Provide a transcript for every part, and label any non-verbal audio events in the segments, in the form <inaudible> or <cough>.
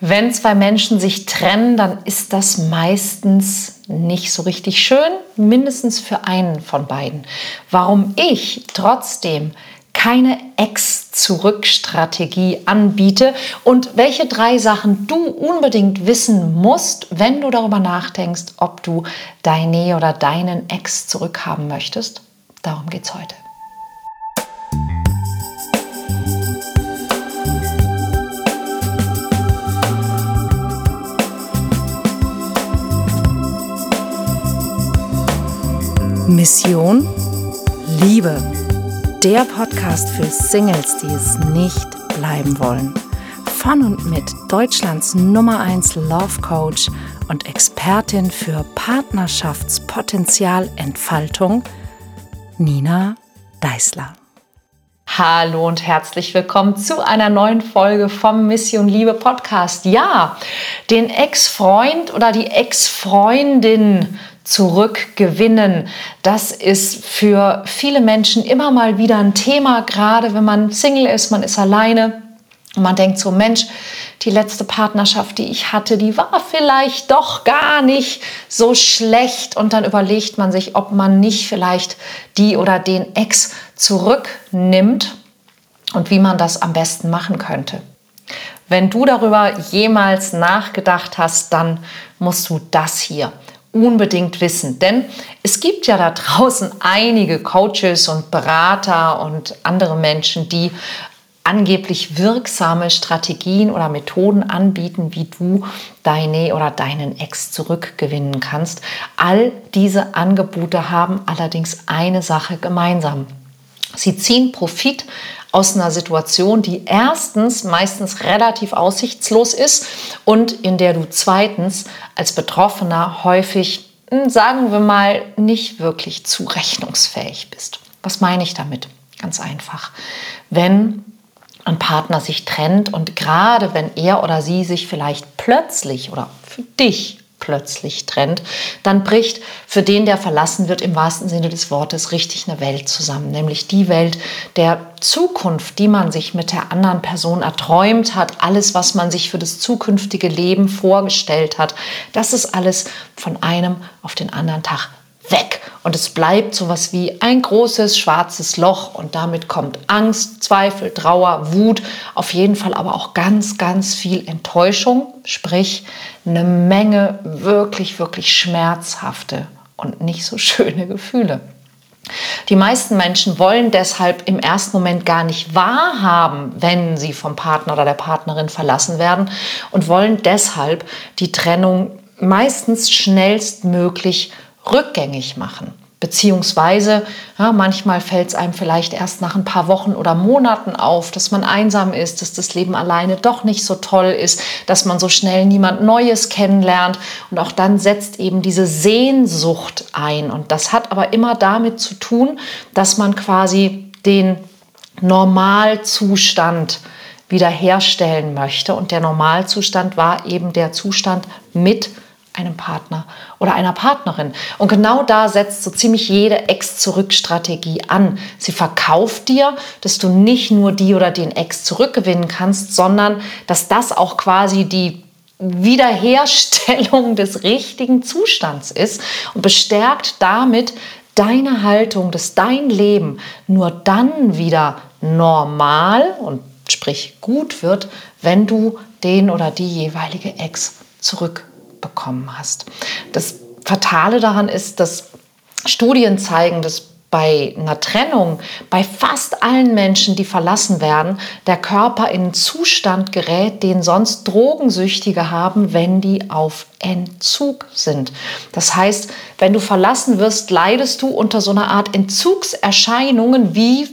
Wenn zwei Menschen sich trennen, dann ist das meistens nicht so richtig schön, mindestens für einen von beiden. Warum ich trotzdem keine Ex-Zurück-Strategie anbiete und welche drei Sachen du unbedingt wissen musst, wenn du darüber nachdenkst, ob du deine oder deinen Ex zurückhaben möchtest. Darum geht es heute. Mission Liebe. Der Podcast für Singles, die es nicht bleiben wollen. Von und mit Deutschlands Nummer 1 Love Coach und Expertin für Partnerschaftspotenzialentfaltung, Nina Deißler. Hallo und herzlich willkommen zu einer neuen Folge vom Mission Liebe Podcast. Ja, den Ex-Freund oder die Ex-Freundin zurückgewinnen. Das ist für viele Menschen immer mal wieder ein Thema, gerade wenn man Single ist, man ist alleine. Und man denkt so, Mensch, die letzte Partnerschaft, die ich hatte, die war vielleicht doch gar nicht so schlecht. Und dann überlegt man sich, ob man nicht vielleicht die oder den Ex zurücknimmt und wie man das am besten machen könnte. Wenn du darüber jemals nachgedacht hast, dann musst du das hier unbedingt wissen. Denn es gibt ja da draußen einige Coaches und Berater und andere Menschen, die angeblich wirksame Strategien oder Methoden anbieten, wie du deine oder deinen Ex zurückgewinnen kannst. All diese Angebote haben allerdings eine Sache gemeinsam. Sie ziehen Profit aus einer Situation, die erstens meistens relativ aussichtslos ist und in der du zweitens als Betroffener häufig, hm, sagen wir mal, nicht wirklich zurechnungsfähig bist. Was meine ich damit? Ganz einfach. Wenn ein Partner sich trennt und gerade wenn er oder sie sich vielleicht plötzlich oder für dich plötzlich trennt, dann bricht für den, der verlassen wird, im wahrsten Sinne des Wortes richtig eine Welt zusammen, nämlich die Welt der Zukunft, die man sich mit der anderen Person erträumt hat, alles, was man sich für das zukünftige Leben vorgestellt hat, das ist alles von einem auf den anderen Tag weg. Und es bleibt sowas wie ein großes schwarzes Loch und damit kommt Angst, Zweifel, Trauer, Wut, auf jeden Fall aber auch ganz, ganz viel Enttäuschung, sprich eine Menge wirklich, wirklich schmerzhafte und nicht so schöne Gefühle. Die meisten Menschen wollen deshalb im ersten Moment gar nicht wahrhaben, wenn sie vom Partner oder der Partnerin verlassen werden und wollen deshalb die Trennung meistens schnellstmöglich rückgängig machen. Beziehungsweise, ja, manchmal fällt es einem vielleicht erst nach ein paar Wochen oder Monaten auf, dass man einsam ist, dass das Leben alleine doch nicht so toll ist, dass man so schnell niemand Neues kennenlernt. Und auch dann setzt eben diese Sehnsucht ein. Und das hat aber immer damit zu tun, dass man quasi den Normalzustand wiederherstellen möchte. Und der Normalzustand war eben der Zustand mit einem Partner oder einer Partnerin. Und genau da setzt so ziemlich jede Ex-Zurück-Strategie an. Sie verkauft dir, dass du nicht nur die oder den Ex zurückgewinnen kannst, sondern dass das auch quasi die Wiederherstellung des richtigen Zustands ist und bestärkt damit deine Haltung, dass dein Leben nur dann wieder normal und sprich gut wird, wenn du den oder die jeweilige Ex zurück bekommen hast. Das Fatale daran ist, dass Studien zeigen, dass bei einer Trennung bei fast allen Menschen, die verlassen werden, der Körper in einen Zustand gerät, den sonst Drogensüchtige haben, wenn die auf Entzug sind. Das heißt, wenn du verlassen wirst, leidest du unter so einer Art Entzugserscheinungen wie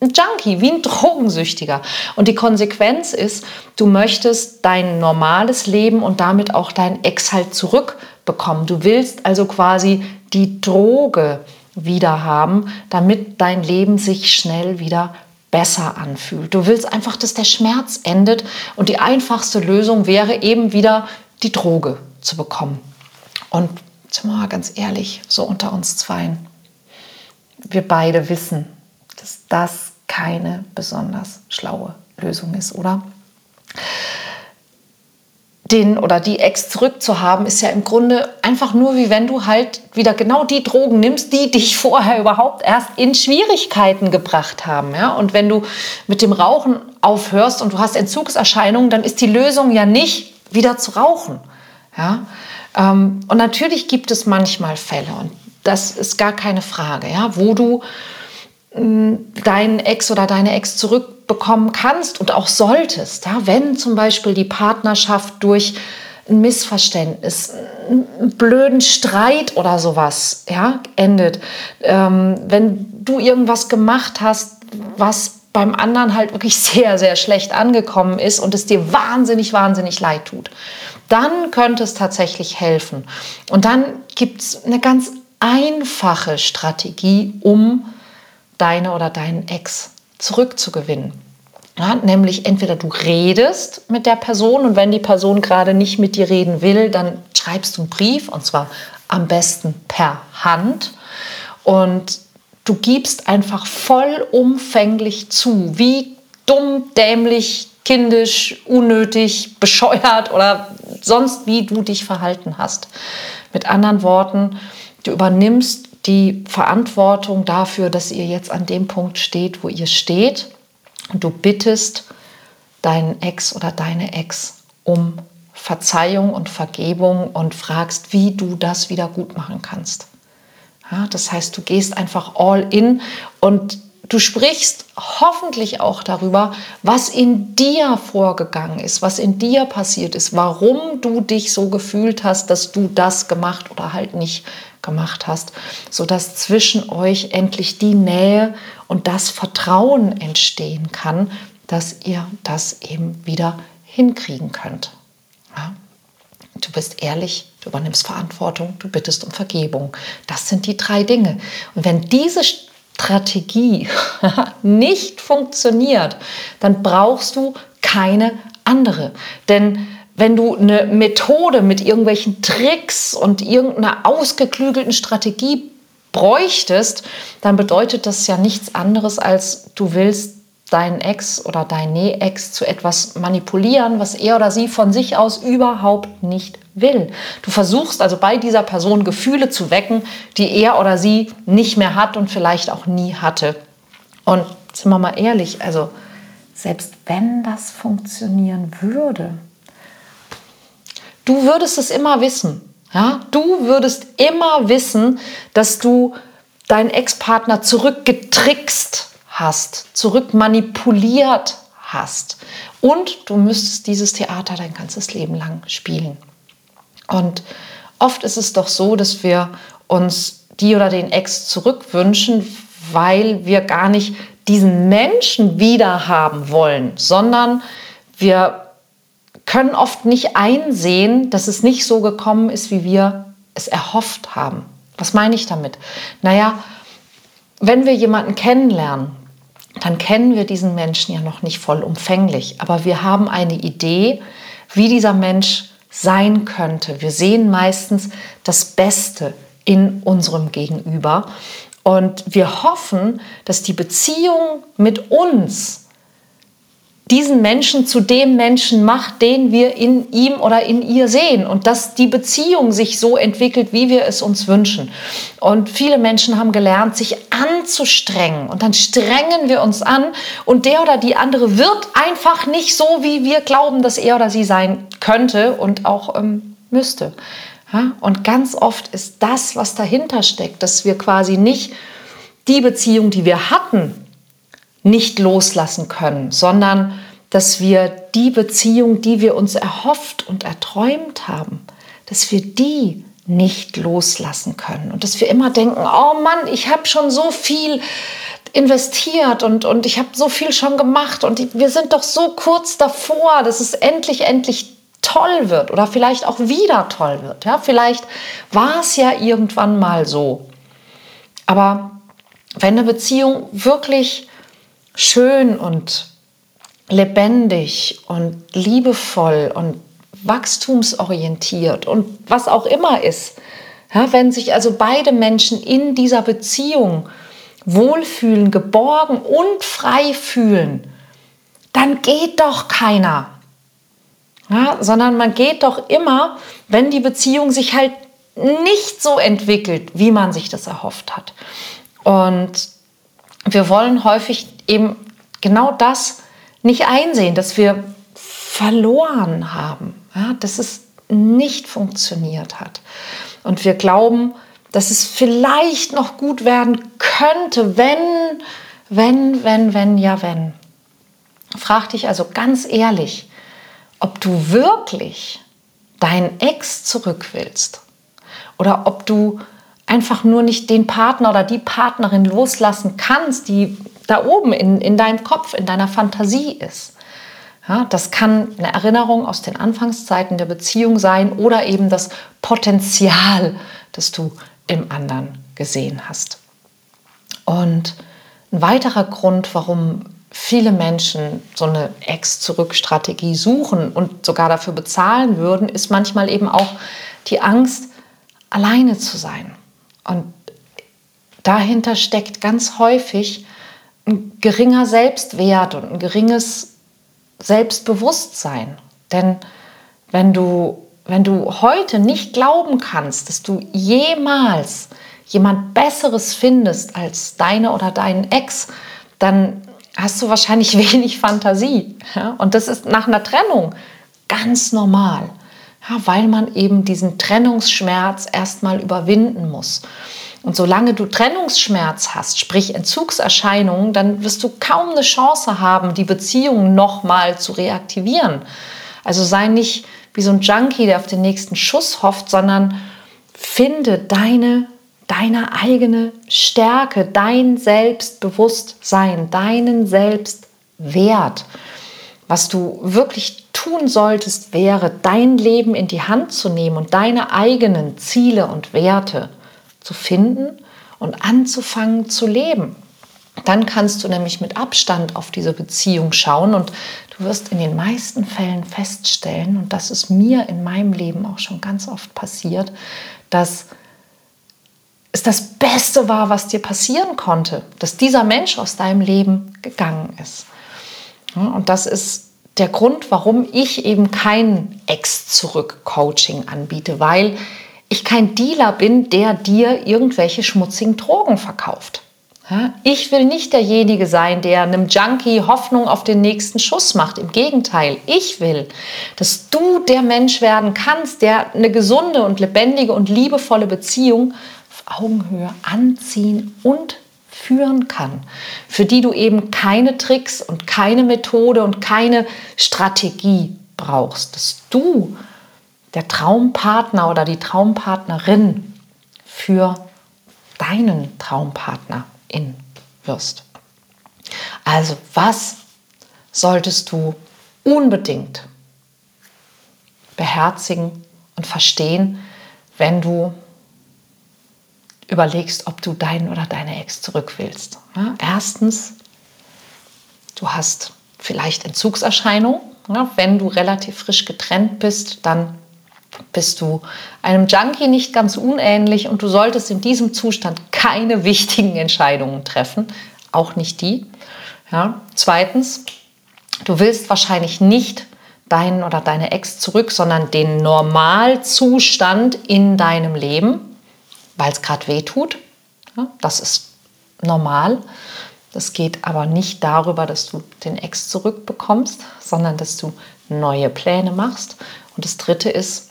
ein Junkie, wie ein Drogensüchtiger. Und die Konsequenz ist, du möchtest dein normales Leben und damit auch dein Ex halt zurückbekommen. Du willst also quasi die Droge wieder haben, damit dein Leben sich schnell wieder besser anfühlt. Du willst einfach, dass der Schmerz endet und die einfachste Lösung wäre eben wieder die Droge zu bekommen. Und jetzt mal ganz ehrlich, so unter uns zweien, wir beide wissen, das keine besonders schlaue Lösung ist, oder? den oder die Ex zurückzuhaben, ist ja im Grunde einfach nur wie wenn du halt wieder genau die Drogen nimmst, die dich <laughs> vorher überhaupt erst in Schwierigkeiten gebracht haben. Ja? Und wenn du mit dem Rauchen aufhörst und du hast Entzugserscheinungen, dann ist die Lösung ja nicht wieder zu rauchen. Ja? Ähm, und natürlich gibt es manchmal Fälle und das ist gar keine Frage, ja, wo du deinen Ex oder deine Ex zurückbekommen kannst und auch solltest. Ja? Wenn zum Beispiel die Partnerschaft durch ein Missverständnis, einen blöden Streit oder sowas ja, endet. Ähm, wenn du irgendwas gemacht hast, was beim anderen halt wirklich <laughs> sehr, sehr schlecht angekommen ist und es dir wahnsinnig, wahnsinnig leid tut, dann könnte es tatsächlich helfen. Und dann gibt es eine ganz einfache Strategie, um deine oder deinen Ex zurückzugewinnen. Ja, nämlich entweder du redest mit der Person und wenn die Person gerade nicht mit dir reden will, dann schreibst du einen Brief und zwar am besten per Hand und du gibst einfach vollumfänglich zu, wie dumm, dämlich, kindisch, unnötig, bescheuert oder sonst wie du dich verhalten hast. Mit anderen Worten, du übernimmst die Verantwortung dafür, dass ihr jetzt an dem Punkt steht, wo ihr steht. Und du bittest deinen Ex oder deine Ex um Verzeihung und Vergebung und fragst, wie du das wieder gut machen kannst. Ja, das heißt, du gehst einfach all in und du sprichst hoffentlich auch darüber, was in dir vorgegangen ist, was in dir passiert ist, warum du dich so gefühlt hast, dass du das gemacht oder halt nicht gemacht hast, sodass zwischen euch endlich die Nähe und das Vertrauen entstehen kann, dass ihr das eben wieder hinkriegen könnt. Ja? Du bist ehrlich, du übernimmst Verantwortung, du bittest um Vergebung. Das sind die drei Dinge. Und wenn diese Strategie <laughs> nicht funktioniert, dann brauchst du keine andere. Denn wenn du eine Methode mit irgendwelchen Tricks und irgendeiner ausgeklügelten Strategie bräuchtest, dann bedeutet das ja nichts anderes, als du willst deinen Ex oder deine Ex zu etwas manipulieren, was er oder sie von sich aus überhaupt nicht will. Du versuchst also bei dieser Person Gefühle zu wecken, die er oder sie nicht mehr hat und vielleicht auch nie hatte. Und sind wir mal ehrlich, also selbst wenn das funktionieren würde, Du würdest es immer wissen. Ja? Du würdest immer wissen, dass du deinen Ex-Partner zurückgetrickst hast, zurückmanipuliert hast. Und du müsstest dieses Theater dein ganzes Leben lang spielen. Und oft ist es doch so, dass wir uns die oder den Ex zurückwünschen, weil wir gar nicht diesen Menschen wieder haben wollen, sondern wir können oft nicht einsehen, dass es nicht so gekommen ist, wie wir es erhofft haben. Was meine ich damit? Naja, wenn wir jemanden kennenlernen, dann kennen wir diesen Menschen ja noch nicht vollumfänglich, aber wir haben eine Idee, wie dieser Mensch sein könnte. Wir sehen meistens das Beste in unserem Gegenüber und wir hoffen, dass die Beziehung mit uns diesen Menschen zu dem Menschen macht, den wir in ihm oder in ihr sehen und dass die Beziehung sich so entwickelt, wie wir es uns wünschen. Und viele Menschen haben gelernt, sich anzustrengen und dann strengen wir uns an und der oder die andere wird einfach nicht so, wie wir glauben, dass er oder sie sein könnte und auch ähm, müsste. Ja? Und ganz oft ist das, was dahinter steckt, dass wir quasi nicht die Beziehung, die wir hatten, nicht loslassen können, sondern dass wir die Beziehung, die wir uns erhofft und erträumt haben, dass wir die nicht loslassen können und dass wir immer denken, oh Mann, ich habe schon so viel investiert und, und ich habe so viel schon gemacht und wir sind doch so kurz davor, dass es endlich, endlich toll wird oder vielleicht auch wieder toll wird. Ja, vielleicht war es ja irgendwann mal so. Aber wenn eine Beziehung wirklich schön und lebendig und liebevoll und wachstumsorientiert und was auch immer ist, ja, wenn sich also beide Menschen in dieser Beziehung wohlfühlen, geborgen und frei fühlen, dann geht doch keiner. Ja, sondern man geht doch immer, wenn die Beziehung sich halt nicht so entwickelt, wie man sich das erhofft hat. Und wir wollen häufig eben genau das nicht einsehen, dass wir verloren haben, ja, dass es nicht funktioniert hat. Und wir glauben, dass es vielleicht noch gut werden könnte, wenn, wenn, wenn, wenn, ja, wenn. Frag dich also ganz ehrlich, ob du wirklich deinen Ex zurück willst oder ob du einfach nur nicht den Partner oder die Partnerin loslassen kannst, die da oben in, in deinem Kopf, in deiner Fantasie ist. Ja, das kann eine Erinnerung aus den Anfangszeiten der Beziehung sein oder eben das Potenzial, das du im anderen gesehen hast. Und ein weiterer Grund, warum viele Menschen so eine Ex-Zurück-Strategie suchen und sogar dafür bezahlen würden, ist manchmal eben auch die Angst, alleine zu sein. Und dahinter steckt ganz häufig ein geringer Selbstwert und ein geringes Selbstbewusstsein. Denn wenn du, wenn du heute nicht glauben kannst, dass du jemals jemand Besseres findest als deine oder deinen Ex, dann hast du wahrscheinlich <laughs> wenig Fantasie. Ja? Und das ist nach einer Trennung ganz normal ja, weil man eben diesen Trennungsschmerz erstmal überwinden muss. Und solange du Trennungsschmerz hast, sprich Entzugserscheinungen, dann wirst du kaum eine Chance haben, die Beziehung nochmal zu reaktivieren. Also sei nicht wie so ein Junkie, der auf den nächsten Schuss hofft, sondern finde deine, deine eigene Stärke, dein Selbstbewusstsein, deinen Selbstwert. Was du wirklich tun solltest, wäre, dein Leben in die Hand zu nehmen und deine eigenen Ziele und Werte zu finden und anzufangen zu leben. Dann kannst du nämlich mit Abstand auf diese Beziehung schauen und du wirst in den meisten Fällen feststellen, und das ist mir in meinem Leben auch schon ganz oft passiert, dass es das Beste war, was dir passieren konnte, dass dieser Mensch aus deinem Leben gegangen ist. Und das ist der Grund, warum ich eben kein Ex-Zurück-Coaching anbiete, weil ich kein Dealer bin, der dir irgendwelche schmutzigen Drogen verkauft. Ich will nicht derjenige sein, der einem Junkie Hoffnung auf den nächsten Schuss macht. Im Gegenteil, ich will, dass du der Mensch werden kannst, der eine gesunde und lebendige und liebevolle Beziehung auf Augenhöhe anziehen und führen kann, für die du eben keine Tricks und keine Methode und keine Strategie brauchst, dass du der Traumpartner oder die Traumpartnerin für deinen Traumpartner in wirst. Also was solltest du unbedingt beherzigen und verstehen, wenn du überlegst, ob du deinen oder deine Ex zurück willst. Erstens, du hast vielleicht Entzugserscheinungen. Wenn du relativ frisch getrennt bist, dann bist du einem Junkie nicht ganz unähnlich und du solltest in diesem Zustand keine wichtigen Entscheidungen treffen, auch nicht die. Ja, zweitens, du willst wahrscheinlich nicht deinen oder deine Ex zurück, sondern den Normalzustand in deinem Leben weil es gerade weh tut. Ja, das ist normal. Das geht aber nicht darüber, dass du den Ex zurückbekommst, sondern dass du neue Pläne machst. Und das Dritte ist,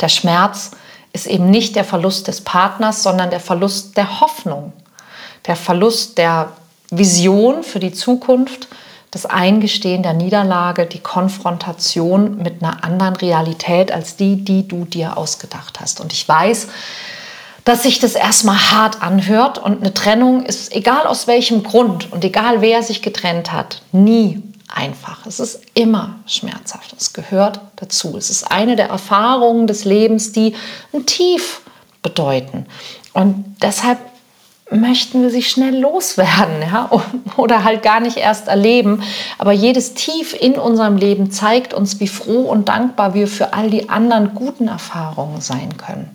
der Schmerz ist eben nicht der Verlust des Partners, sondern der Verlust der Hoffnung, der Verlust der Vision für die Zukunft, das Eingestehen der Niederlage, die Konfrontation mit einer anderen Realität als die, die du dir ausgedacht hast. Und ich weiß, dass sich das erstmal hart anhört und eine Trennung ist, egal aus welchem Grund und egal wer sich getrennt hat, nie einfach. Es ist immer schmerzhaft. Es gehört dazu. Es ist eine der Erfahrungen des Lebens, die ein Tief bedeuten. Und deshalb möchten wir sie schnell loswerden ja? <laughs> oder halt gar nicht erst erleben. Aber jedes Tief in unserem Leben zeigt uns, wie froh und dankbar wir für all die anderen guten Erfahrungen sein können.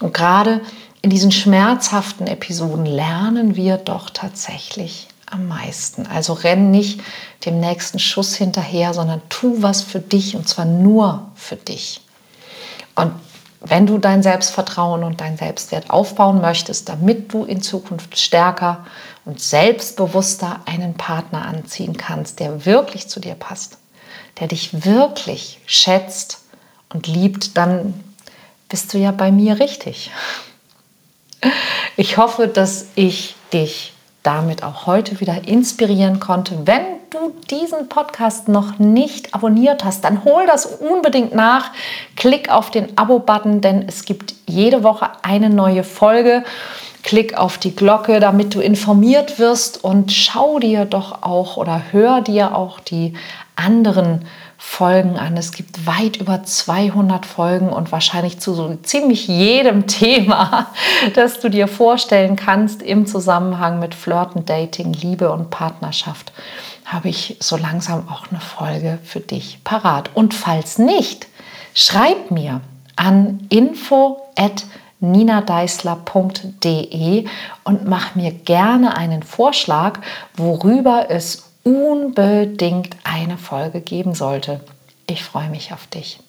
Und gerade in diesen schmerzhaften Episoden lernen wir doch tatsächlich am meisten. Also renn nicht dem nächsten Schuss hinterher, sondern tu was für dich und zwar nur für dich. Und wenn du dein Selbstvertrauen und dein Selbstwert aufbauen möchtest, damit du in Zukunft stärker und selbstbewusster einen Partner anziehen kannst, der wirklich zu dir passt, der dich wirklich schätzt und liebt, dann bist du ja bei mir richtig. Ich hoffe, dass ich dich damit auch heute wieder inspirieren konnte. Wenn du diesen Podcast noch nicht abonniert hast, dann hol das unbedingt nach. Klick auf den Abo-Button, denn es gibt jede Woche eine neue Folge. Klick auf die Glocke, damit du informiert wirst und schau dir doch auch oder hör dir auch die anderen Folgen an. Es gibt weit über 200 Folgen und wahrscheinlich zu so ziemlich jedem <laughs> Thema, das du dir vorstellen kannst im Zusammenhang mit Flirten, Dating, Liebe und Partnerschaft, habe ich so langsam auch eine Folge für dich parat. Und falls nicht, schreib mir an info@ ninadeisler.de und mach mir gerne einen Vorschlag, worüber es unbedingt eine Folge geben sollte. Ich freue mich auf dich.